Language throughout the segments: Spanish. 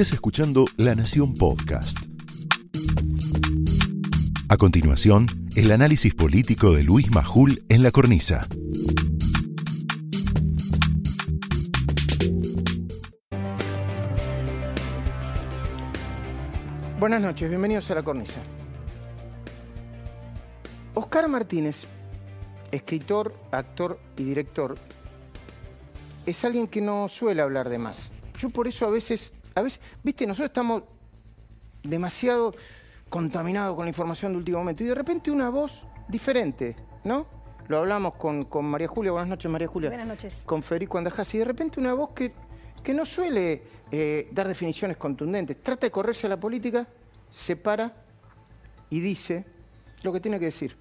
Estás escuchando La Nación Podcast. A continuación, el análisis político de Luis Majul en la cornisa. Buenas noches, bienvenidos a la cornisa. Oscar Martínez, escritor, actor y director, es alguien que no suele hablar de más. Yo por eso a veces, a veces, viste, nosotros estamos demasiado contaminados con la información de último momento y de repente una voz diferente, ¿no? Lo hablamos con, María Julia, buenas noches María Julia. Buenas noches. Con Federico Andajás y de repente una voz que, que no suele eh, dar definiciones contundentes, trata de correrse a la política, se para y dice lo que tiene que decir.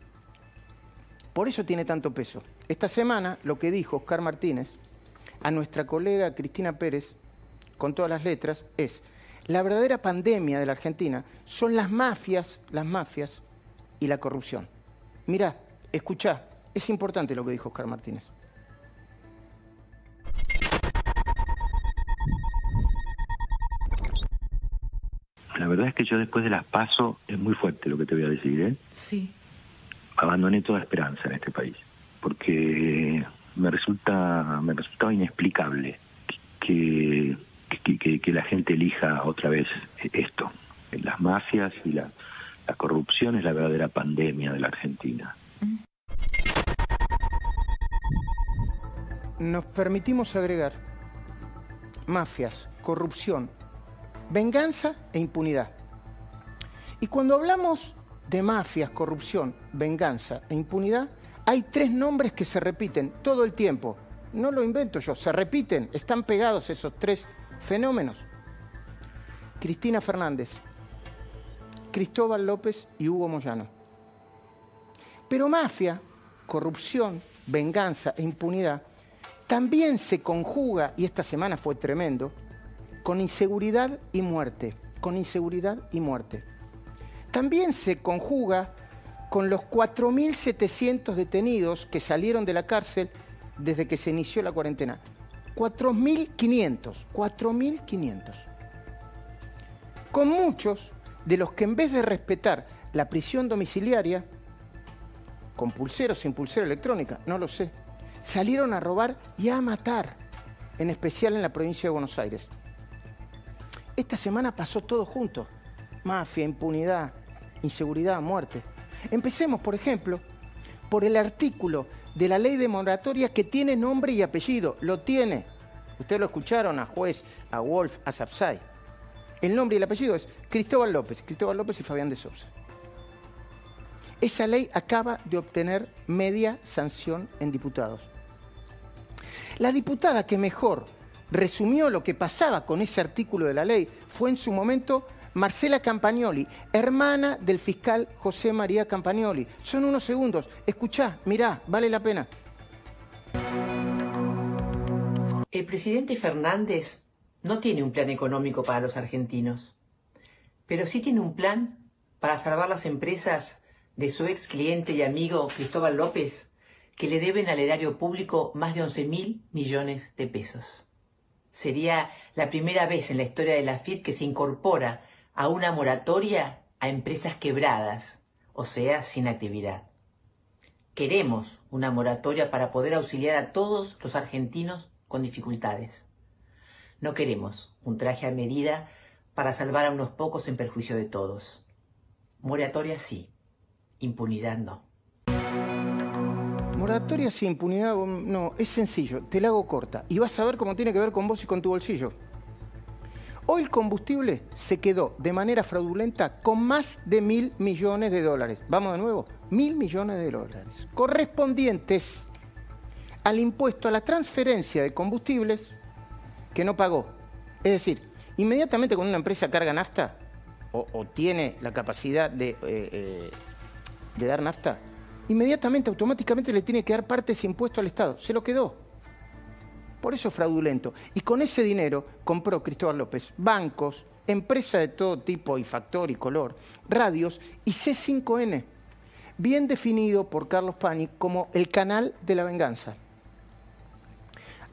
Por eso tiene tanto peso. Esta semana lo que dijo Oscar Martínez a nuestra colega Cristina Pérez, con todas las letras, es la verdadera pandemia de la Argentina son las mafias, las mafias y la corrupción. Mirá, escuchá, es importante lo que dijo Oscar Martínez. La verdad es que yo después de las paso, es muy fuerte lo que te voy a decir, ¿eh? Sí. Abandoné toda esperanza en este país, porque me resulta me resultaba inexplicable que, que, la gente elija otra vez esto. Las mafias y la, la corrupción es la verdadera pandemia de la Argentina. Nos permitimos agregar mafias, corrupción, venganza e impunidad. Y cuando hablamos de mafias, corrupción, venganza e impunidad, hay tres nombres que se repiten todo el tiempo. No lo invento yo, se repiten, están pegados esos tres fenómenos. Cristina Fernández, Cristóbal López y Hugo Moyano. Pero mafia, corrupción, venganza e impunidad también se conjuga, y esta semana fue tremendo, con inseguridad y muerte, con inseguridad y muerte. También se conjuga con los 4.700 detenidos que salieron de la cárcel desde que se inició la cuarentena. 4.500, 4.500. Con muchos de los que en vez de respetar la prisión domiciliaria, con pulsero o sin pulsera electrónica, no lo sé, salieron a robar y a matar, en especial en la provincia de Buenos Aires. Esta semana pasó todo junto. Mafia, impunidad, inseguridad, muerte. Empecemos, por ejemplo, por el artículo de la ley de moratoria que tiene nombre y apellido. Lo tiene. Ustedes lo escucharon a juez, a Wolf, a Sapsay. El nombre y el apellido es Cristóbal López, Cristóbal López y Fabián de Sousa. Esa ley acaba de obtener media sanción en diputados. La diputada que mejor resumió lo que pasaba con ese artículo de la ley fue en su momento Marcela Campagnoli, hermana del fiscal José María Campagnoli. Son unos segundos. Escuchá, mirá, vale la pena. El presidente Fernández no tiene un plan económico para los argentinos, pero sí tiene un plan para salvar las empresas de su ex cliente y amigo Cristóbal López, que le deben al erario público más de 11 mil millones de pesos. Sería la primera vez en la historia de la FIP que se incorpora a una moratoria a empresas quebradas, o sea, sin actividad. Queremos una moratoria para poder auxiliar a todos los argentinos con dificultades. No queremos un traje a medida para salvar a unos pocos en perjuicio de todos. Moratoria sí, impunidad no. Moratoria sí, impunidad no, es sencillo, te la hago corta y vas a ver cómo tiene que ver con vos y con tu bolsillo. Hoy el combustible se quedó de manera fraudulenta con más de mil millones de dólares. Vamos de nuevo, mil millones de dólares, correspondientes al impuesto a la transferencia de combustibles que no pagó. Es decir, inmediatamente cuando una empresa carga nafta o, tiene la capacidad de, eh, eh, de dar nafta, inmediatamente, automáticamente le tiene que dar parte de ese impuesto al Estado. Se lo quedó. Por eso es fraudulento. Y con ese dinero compró Cristóbal López bancos, empresas de todo tipo y factor y color, radios y C5N, bien definido por Carlos Pani como el canal de la venganza.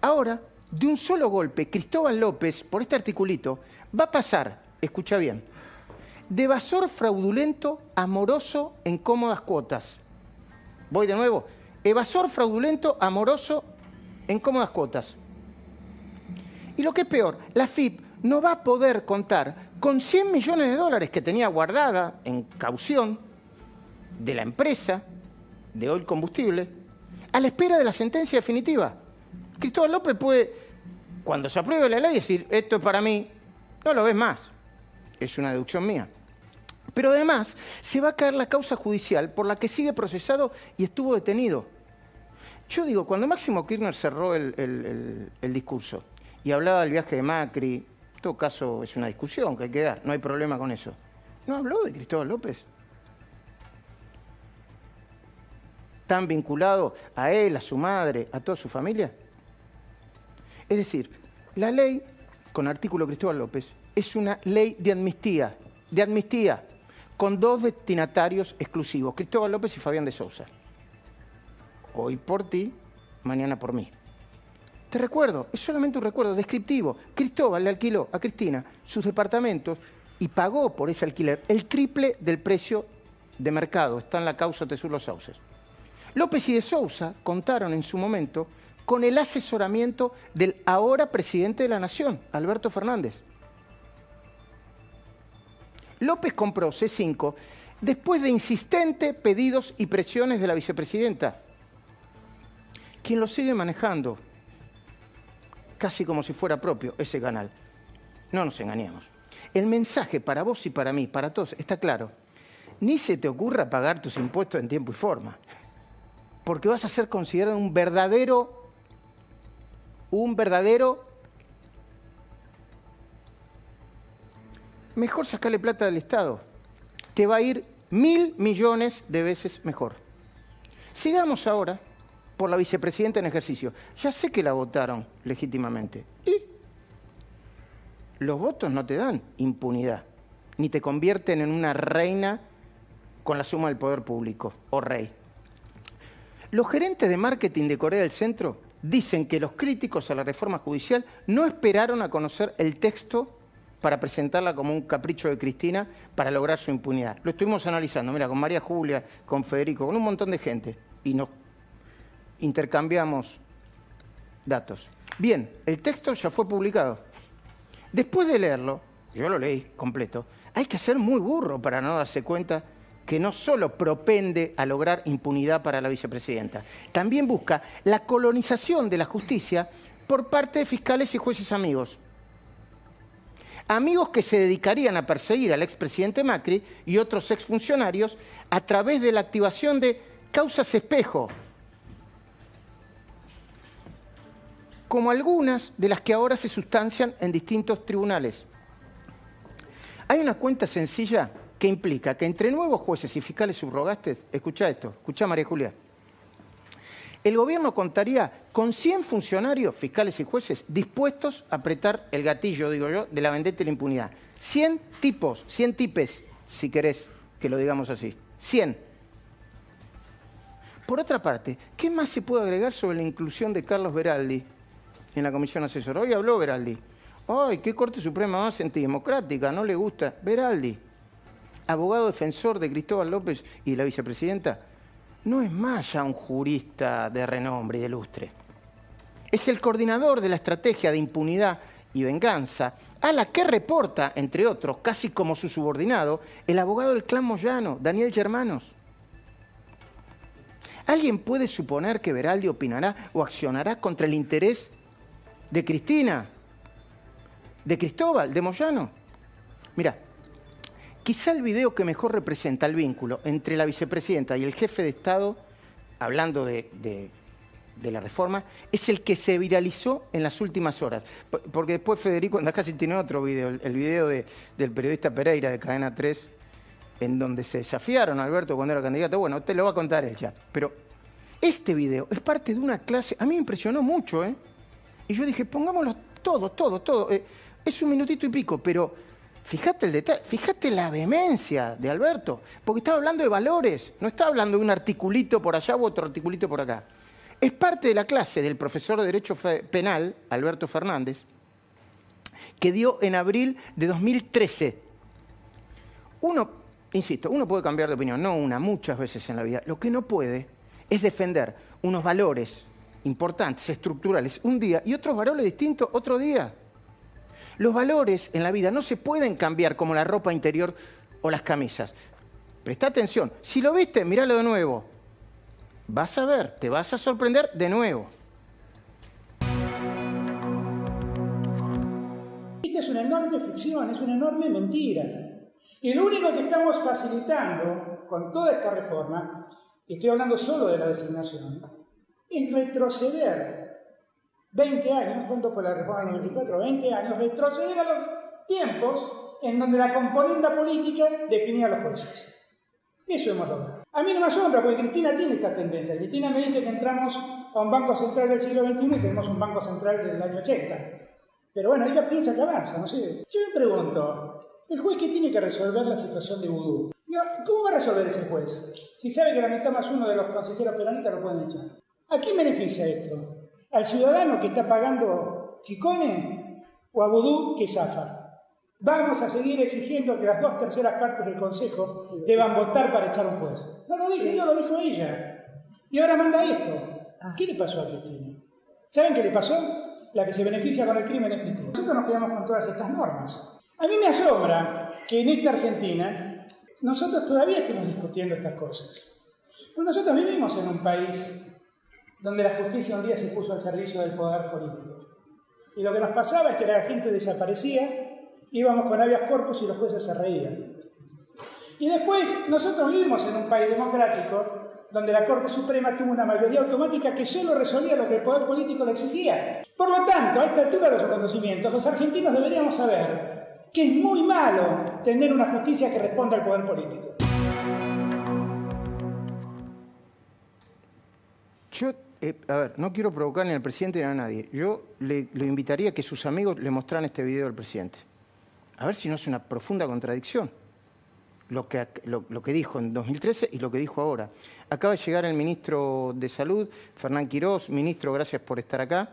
Ahora, de un solo golpe, Cristóbal López, por este articulito, va a pasar, escucha bien, de evasor fraudulento a moroso en cómodas cuotas. Voy de nuevo. Evasor fraudulento, amoroso en cómodas cuotas. Y lo que es peor, la FIP no va a poder contar con 100 millones de dólares que tenía guardada en caución de la empresa de Oil Combustible a la espera de la sentencia definitiva. Cristóbal López puede, cuando se apruebe la ley, decir, esto es para mí, no lo ves más. Es una deducción mía. Pero además se va a caer la causa judicial por la que sigue procesado y estuvo detenido. Yo digo, cuando Máximo Kirchner cerró el, discurso y hablaba del viaje de Macri, en todo caso es una discusión que hay que dar, no hay problema con eso. ¿No habló de Cristóbal López? ¿Tan vinculado a él, a su madre, a toda su familia? Es decir, la ley, con artículo Cristóbal López, es una ley de amnistía, de amnistía, con dos destinatarios exclusivos, Cristóbal López y Fabián de Sousa. Hoy por ti, mañana por mí. Te recuerdo, es solamente un recuerdo descriptivo. Cristóbal le alquiló a Cristina sus departamentos y pagó por ese alquiler el triple del precio de mercado. Está en la causa Tesur Los Sauces. López y de Sousa contaron en su momento con el asesoramiento del ahora presidente de la Nación, Alberto Fernández. López compró C5 después de insistentes pedidos y presiones de la vicepresidenta, quien lo sigue manejando, casi como si fuera propio ese canal. No nos engañemos. El mensaje para vos y para mí, para todos, está claro. Ni se te ocurra pagar tus impuestos en tiempo y forma, porque vas a ser considerado un verdadero, un verdadero mejor sacarle plata del Estado. Te va a ir mil millones de veces mejor. Sigamos ahora por la vicepresidenta en ejercicio. Ya sé que la votaron legítimamente. ¿Y? Los votos no te dan impunidad, ni te convierten en una reina con la suma del poder público o rey. Los gerentes de marketing de Corea del Centro dicen que los críticos a la reforma judicial no esperaron a conocer el texto para presentarla como un capricho de Cristina para lograr su impunidad. Lo estuvimos analizando, mira, con María Julia, con Federico, con un montón de gente, y nos intercambiamos datos. Bien, el texto ya fue publicado. Después de leerlo, yo lo leí completo, hay que ser muy burro para no darse cuenta que no solo propende a lograr impunidad para la vicepresidenta, también busca la colonización de la justicia por parte de fiscales y jueces amigos amigos que se dedicarían a perseguir al expresidente Macri y otros exfuncionarios a través de la activación de causas espejo, como algunas de las que ahora se sustancian en distintos tribunales. Hay una cuenta sencilla que implica que entre nuevos jueces y fiscales subrogastes, escucha esto, escucha María Julia, el gobierno contaría con 100 funcionarios, fiscales y jueces, dispuestos a apretar el gatillo, digo yo, de la vendetta y la impunidad. 100 tipos, 100 tipes, si querés que lo digamos así. 100. Por otra parte, ¿qué más se puede agregar sobre la inclusión de Carlos Beraldi en la comisión asesora? Hoy habló Beraldi. ¡Ay, qué Corte Suprema más antidemocrática! No le gusta. Beraldi, abogado defensor de Cristóbal López y la vicepresidenta, no es más ya un jurista de renombre y de lustre. Es el coordinador de la estrategia de impunidad y venganza, a la que reporta, entre otros, casi como su subordinado, el abogado del clan Moyano, Daniel Germanos. ¿Alguien puede suponer que Veraldi opinará o accionará contra el interés de Cristina, de Cristóbal, de Moyano? Mira, Quizá el video que mejor representa el vínculo entre la vicepresidenta y el jefe de Estado, hablando de, la reforma, es el que se viralizó en las últimas horas. Porque después Federico casi tiene otro video, el, video del periodista Pereira de Cadena 3, en donde se desafiaron a Alberto cuando era candidato. Bueno, te lo va a contar él ya. Pero este video es parte de una clase, a mí me impresionó mucho, ¿eh? Y yo dije, pongámoslo todo, todo, todo. Eh, es un minutito y pico, pero Fíjate el detalle, fíjate la vehemencia de Alberto, porque estaba hablando de valores, no estaba hablando de un articulito por allá u otro articulito por acá. Es parte de la clase del profesor de Derecho Penal, Alberto Fernández, que dio en abril de 2013. Uno, insisto, uno puede cambiar de opinión, no una, muchas veces en la vida. Lo que no puede es defender unos valores importantes, estructurales, un día y otros valores distintos otro día. Los valores en la vida no se pueden cambiar como la ropa interior o las camisas. Presta atención, si lo viste, míralo de nuevo. Vas a ver, te vas a sorprender de nuevo. Esta es una enorme ficción, es una enorme mentira. Y lo único que estamos facilitando con toda esta reforma, estoy hablando solo de la designación, es retroceder 20 años, ¿cuánto fue la reforma del 94? 20 años, retroceder a los tiempos en donde la componente política definía a los jueces. Eso hemos logrado. A mí no me asombra, porque Cristina tiene esta tendencia. Cristina me dice que entramos a un banco central del siglo XXI y tenemos un banco central del año 80. Pero bueno, ella piensa que avanza, no sé. Yo me pregunto, ¿el juez qué tiene que resolver la situación de vudú? ¿Cómo va a resolver ese juez? Si sabe que la mitad más uno de los consejeros peronistas lo pueden echar. ¿A quién beneficia esto? ¿Al ciudadano que está pagando chicones o a vudú que zafa? Vamos a seguir exigiendo que las dos terceras partes del Consejo deban votar para echar un juez. No lo dije yo, lo dijo ella. Y ahora manda esto. Ah. ¿Qué le pasó a Cristina? ¿Saben qué le pasó? La que se beneficia con el crimen es Cristina. Nosotros nos quedamos con todas estas normas. A mí me asombra que en esta Argentina nosotros todavía estemos discutiendo estas cosas. Pues nosotros vivimos en un país donde la justicia un día se puso al servicio del poder político. Y lo que nos pasaba es que la gente desaparecía íbamos con habeas corpus y los jueces se reían. Y después nosotros vivimos en un país democrático donde la Corte Suprema tuvo una mayoría automática que solo resolvía lo que el poder político le exigía. Por lo tanto, a esta altura de los acontecimientos, los argentinos deberíamos saber que es muy malo tener una justicia que responda al poder político. Yo, eh, a ver, no quiero provocar ni al presidente ni a nadie. Yo le, le invitaría a que sus amigos le mostraran este video al presidente a ver si no es una profunda contradicción lo que, lo, que dijo en 2013 y lo que dijo ahora. Acaba de llegar el ministro de Salud, Fernán Quirós. Ministro, gracias por estar acá.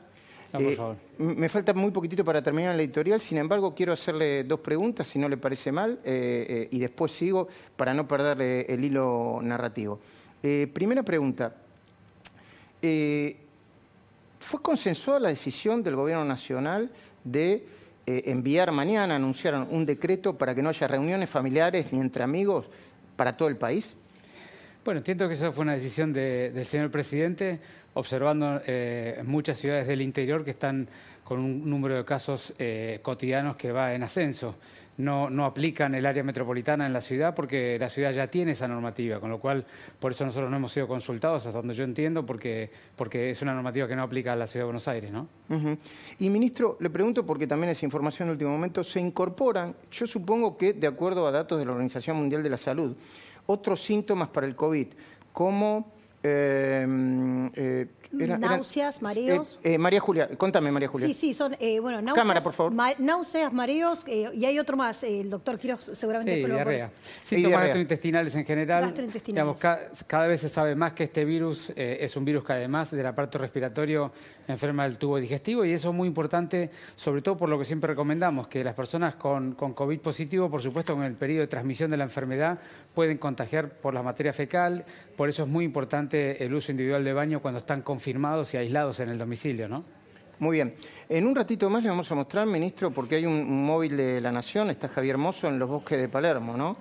Eh, me falta muy poquitito para terminar la editorial, sin embargo quiero hacerle dos preguntas, si no le parece mal, eh, eh, y después sigo para no perder el hilo narrativo. primera pregunta, ¿fue consensuada la decisión del Gobierno Nacional de eh, enviar mañana, anunciaron un decreto para que no haya reuniones familiares ni entre amigos para todo el país? Bueno, entiendo que esa fue una decisión del señor presidente, observando eh, muchas ciudades del interior que están con un número de casos eh, cotidianos que va en ascenso no, no aplican el área metropolitana en la ciudad porque la ciudad ya tiene esa normativa, con lo cual por eso nosotros no hemos sido consultados, hasta donde yo entiendo, porque, porque es una normativa que no aplica a la ciudad de Buenos Aires. ¿no? Y ministro, le pregunto porque también es información de último momento, se incorporan, yo supongo que de acuerdo a datos de la Organización Mundial de la Salud, otros síntomas para el COVID, como... Eh, eh, náuseas, mareos. Eh, María Julia, contame, María Julia. Sí, sí, son, bueno, náuseas. Cámara, por favor. náuseas, mareos, y hay otro más, el doctor Quiroz seguramente. Sí, diarrea. Síntomas gastrointestinales en general. Gastrointestinales. cada, vez se sabe más que este virus es un virus que además del aparato respiratorio enferma del tubo digestivo, y eso es muy importante, sobre todo por lo que siempre recomendamos, que las personas con, con COVID positivo, por supuesto, con el periodo de transmisión de la enfermedad, pueden contagiar por la materia fecal, por eso es muy importante el uso individual de baño cuando están confirmados y aislados en el domicilio, ¿no? Muy bien. En un ratito más le vamos a mostrar, ministro, porque hay un, móvil de la Nación, está Javier Mozo en los bosques de Palermo, ¿no?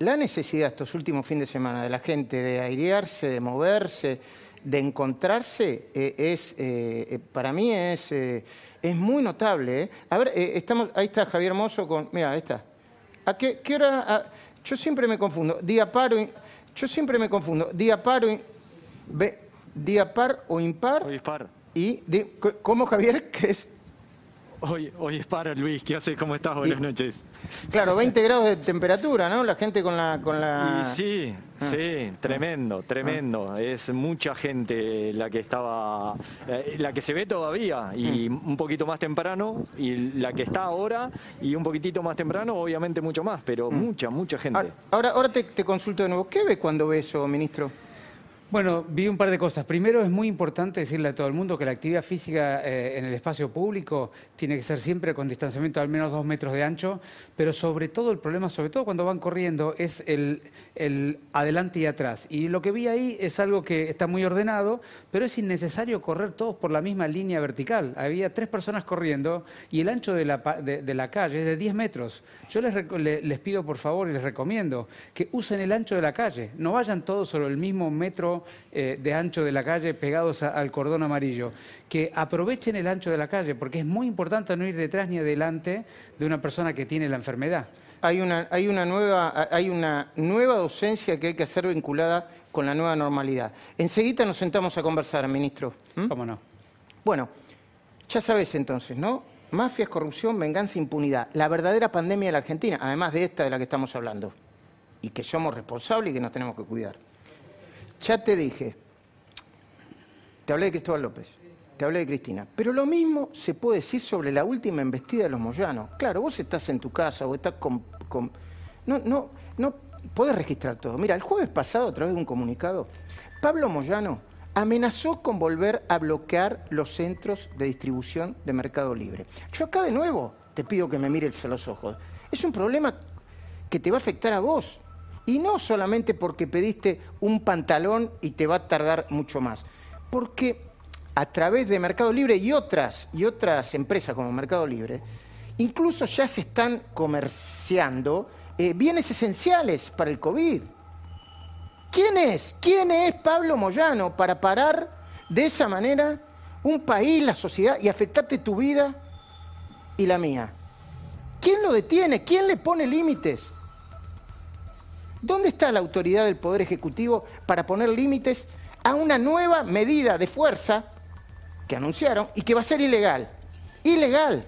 La necesidad estos últimos fines de semana de la gente de airearse, de moverse, de encontrarse, eh, es, eh, eh, para mí es, es muy notable. A ver, estamos, ahí está Javier Mozo con, mira, ahí está. ¿A qué, hora? yo siempre me confundo. Día paro, yo siempre me confundo. Día paro, día par o impar. Hoy es par. Y, ¿cómo Javier? ¿Qué es? Hoy, hoy es par, Luis. ¿Qué haces? ¿Cómo estás? Buenas noches. Claro, 20 grados de temperatura, ¿no? La gente con la... Con la... sí, ah. sí, tremendo, tremendo. Es mucha gente la que estaba... Eh, la que se ve todavía y mm. un poquito más temprano y la que está ahora y un poquitito más temprano, obviamente mucho más, pero mm. mucha, mucha gente. Ahora, ahora te, te consulto de nuevo. ¿Qué ves cuando ves eso, ministro? Bueno, vi un par de cosas. Primero, es muy importante decirle a todo el mundo que la actividad física eh, en el espacio público tiene que ser siempre con distanciamiento de al menos dos metros de ancho, pero sobre todo el problema, sobre todo cuando van corriendo, es el, el adelante y atrás. Y lo que vi ahí es algo que está muy ordenado, pero es innecesario correr todos por la misma línea vertical. Había tres personas corriendo y el ancho de la, de, la calle es de 10 metros. Yo les, les pido por favor y les recomiendo que usen el ancho de la calle, no vayan todos sobre el mismo metro eh, de ancho de la calle pegados al cordón amarillo. Que aprovechen el ancho de la calle, porque es muy importante no ir detrás ni adelante de una persona que tiene la enfermedad. Hay una, hay una, nueva, hay una nueva docencia que hay que hacer vinculada con la nueva normalidad. Enseguida nos sentamos a conversar, ministro. ¿Mm? ¿Cómo no? Bueno, ya sabes entonces, ¿no? Mafias, corrupción, venganza, impunidad. La verdadera pandemia de la Argentina, además de esta de la que estamos hablando. Y que somos responsables y que nos tenemos que cuidar. Ya te dije, te hablé de Cristóbal López, te hablé de Cristina, pero lo mismo se puede decir sobre la última embestida de los Moyanos. Claro, vos estás en tu casa o estás con... No, no, no podés registrar todo. Mira, el jueves pasado, a través de un comunicado, Pablo Moyano amenazó con volver a bloquear los centros de distribución de Mercado Libre. Yo acá de nuevo te pido que me mires a los ojos. Es un problema que te va a afectar a vos. Y no solamente porque pediste un pantalón y te va a tardar mucho más, porque a través de Mercado Libre y otras, y otras empresas como Mercado Libre, incluso ya se están comerciando eh, bienes esenciales para el COVID. ¿Quién es? ¿Quién es Pablo Moyano para parar de esa manera un país, la sociedad y afectarte tu vida y la mía? ¿Quién lo detiene? ¿Quién le pone límites? ¿Dónde está la autoridad del Poder Ejecutivo para poner límites a una nueva medida de fuerza que anunciaron y que va a ser ilegal? Ilegal.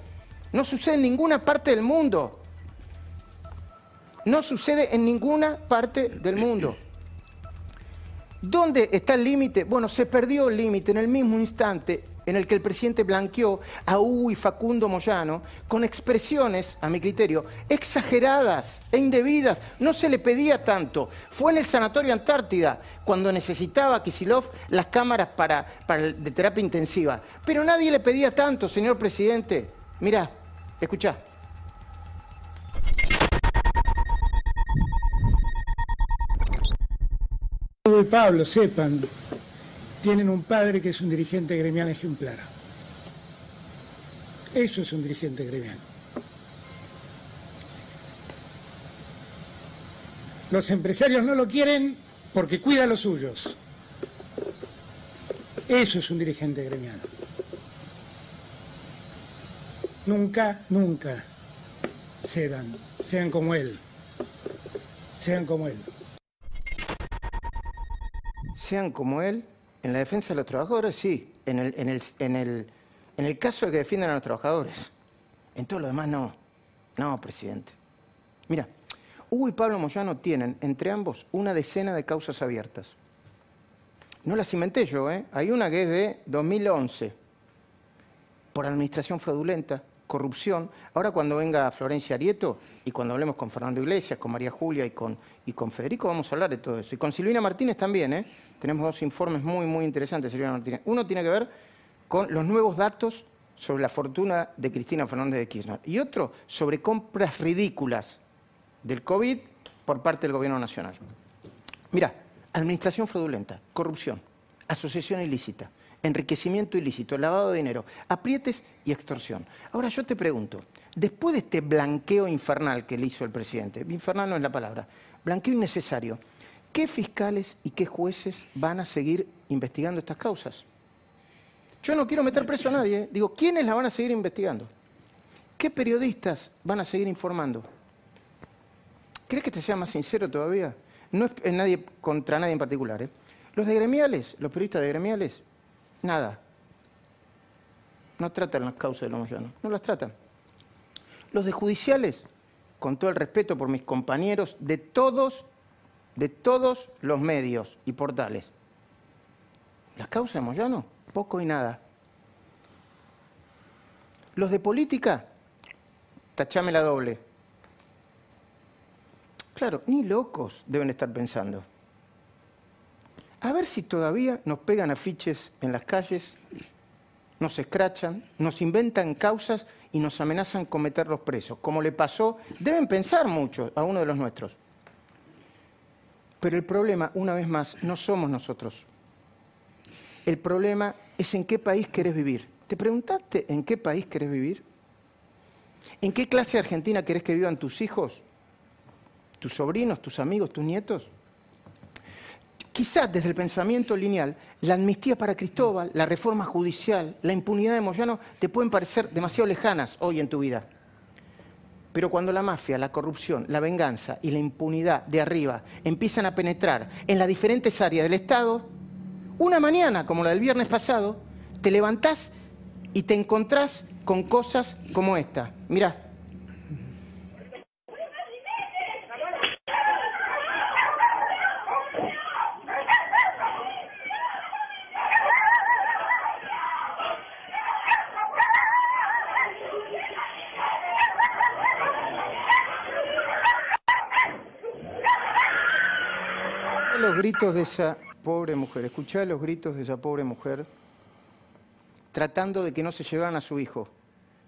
No sucede en ninguna parte del mundo. No sucede en ninguna parte del mundo. ¿Dónde está el límite? Bueno, se perdió el límite en el mismo instante en el que el presidente blanqueó a Hugo y Facundo Moyano con expresiones, a mi criterio, exageradas e indebidas. No se le pedía tanto. Fue en el Sanatorio Antártida cuando necesitaba Kisilov las cámaras para, de terapia intensiva. Pero nadie le pedía tanto, señor presidente. Mirá, escuchá. Pablo sepan tienen un padre que es un dirigente gremial ejemplar. Eso es un dirigente gremial. Los empresarios no lo quieren porque cuida a los suyos. Eso es un dirigente gremial. Nunca, nunca cedan, sean como él. Sean como él. Sean como él en la defensa de los trabajadores, sí. En el, en el, en el, en el caso de que defiendan a los trabajadores. En todo lo demás, no. No, presidente. Mira, Hugo y Pablo Moyano tienen entre ambos una decena de causas abiertas. No las inventé yo, ¿eh? Hay una que es de 2011, por administración fraudulenta, corrupción. Ahora cuando venga Florencia Arieto y cuando hablemos con Fernando Iglesias, con María Julia y con, y con Federico, vamos a hablar de todo eso. Y con Silvina Martínez también, ¿eh? tenemos dos informes muy, muy interesantes, Silvina Martínez. Uno tiene que ver con los nuevos datos sobre la fortuna de Cristina Fernández de Kirchner y otro sobre compras ridículas del COVID por parte del Gobierno Nacional. Mira, administración fraudulenta, corrupción, asociación ilícita, enriquecimiento ilícito, lavado de dinero, aprietes y extorsión. Ahora yo te pregunto, después de este blanqueo infernal que le hizo el presidente, infernal no es la palabra, blanqueo innecesario, ¿qué fiscales y qué jueces van a seguir investigando estas causas? Yo no quiero meter preso a nadie, ¿eh? digo, ¿quiénes la van a seguir investigando? ¿Qué periodistas van a seguir informando? ¿Crees que te sea más sincero todavía? No es nadie contra nadie en particular. ¿eh? Los de gremiales, los periodistas de gremiales, Nada. No tratan las causas de los moyanos, no las tratan. Los de judiciales, con todo el respeto por mis compañeros de todos, de todos los medios y portales. Las causas de Moyano, poco y nada. Los de política, tachame la doble. Claro, ni locos deben estar pensando. A ver si todavía nos pegan afiches en las calles, nos escrachan, nos inventan causas y nos amenazan con meterlos presos, como le pasó, deben pensar mucho a uno de los nuestros. Pero el problema, una vez más, no somos nosotros. El problema es en qué país querés vivir. ¿Te preguntaste en qué país querés vivir? ¿En qué clase de Argentina querés que vivan tus hijos, tus sobrinos, tus amigos, tus nietos? Quizás desde el pensamiento lineal, la amnistía para Cristóbal, la reforma judicial, la impunidad de Moyano te pueden parecer demasiado lejanas hoy en tu vida. Pero cuando la mafia, la corrupción, la venganza y la impunidad de arriba empiezan a penetrar en las diferentes áreas del Estado, una mañana, como la del viernes pasado, te levantás y te encontrás con cosas como esta. Mirá. los gritos de esa pobre mujer, escuchá los gritos de esa pobre mujer tratando de que no se llevaran a su hijo.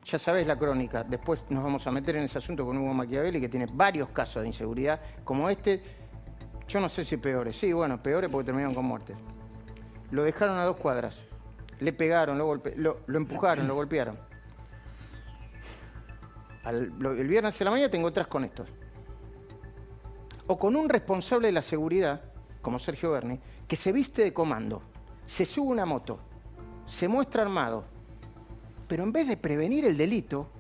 Ya sabes la crónica, después nos vamos a meter en ese asunto con Hugo Machiavelli, que tiene varios casos de inseguridad, como este, yo no sé si peores, sí, bueno, peores porque terminaron con muertes. Lo dejaron a dos cuadras, le pegaron, lo, lo, empujaron, lo golpearon. el viernes de la mañana tengo otras con estos. O con un responsable de la seguridad como Sergio Berni, que se viste de comando, se sube una moto, se muestra armado, pero en vez de prevenir el delito,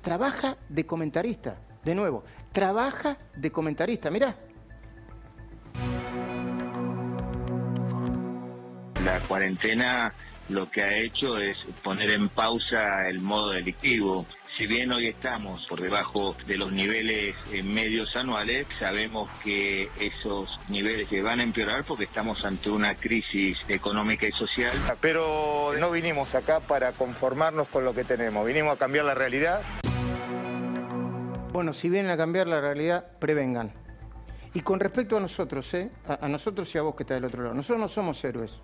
trabaja de comentarista. De nuevo, trabaja de comentarista. Mirá. La cuarentena lo que ha hecho es poner en pausa el modo delictivo si bien hoy estamos por debajo de los niveles eh, medios anuales, sabemos que esos niveles se van a empeorar porque estamos ante una crisis económica y social. Pero no vinimos acá para conformarnos con lo que tenemos, vinimos a cambiar la realidad. Bueno, si vienen a cambiar la realidad, prevengan. Y con respecto a nosotros, ¿eh? a, a nosotros y a vos que está del otro lado, nosotros no somos héroes.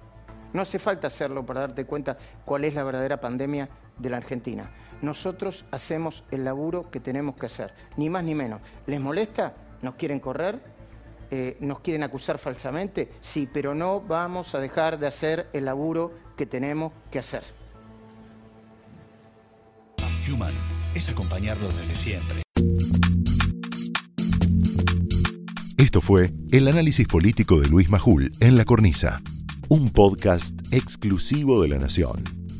No hace falta hacerlo para darte cuenta cuál es la verdadera pandemia de la Argentina. Nosotros hacemos el laburo que tenemos que hacer, ni más ni menos. ¿Les molesta? ¿Nos quieren correr? Eh, ¿Nos quieren acusar falsamente? Sí, pero no vamos a dejar de hacer el laburo que tenemos que hacer. Human es acompañarlo desde siempre. Esto fue el análisis político de Luis Majul en La Cornisa, un podcast exclusivo de La Nación.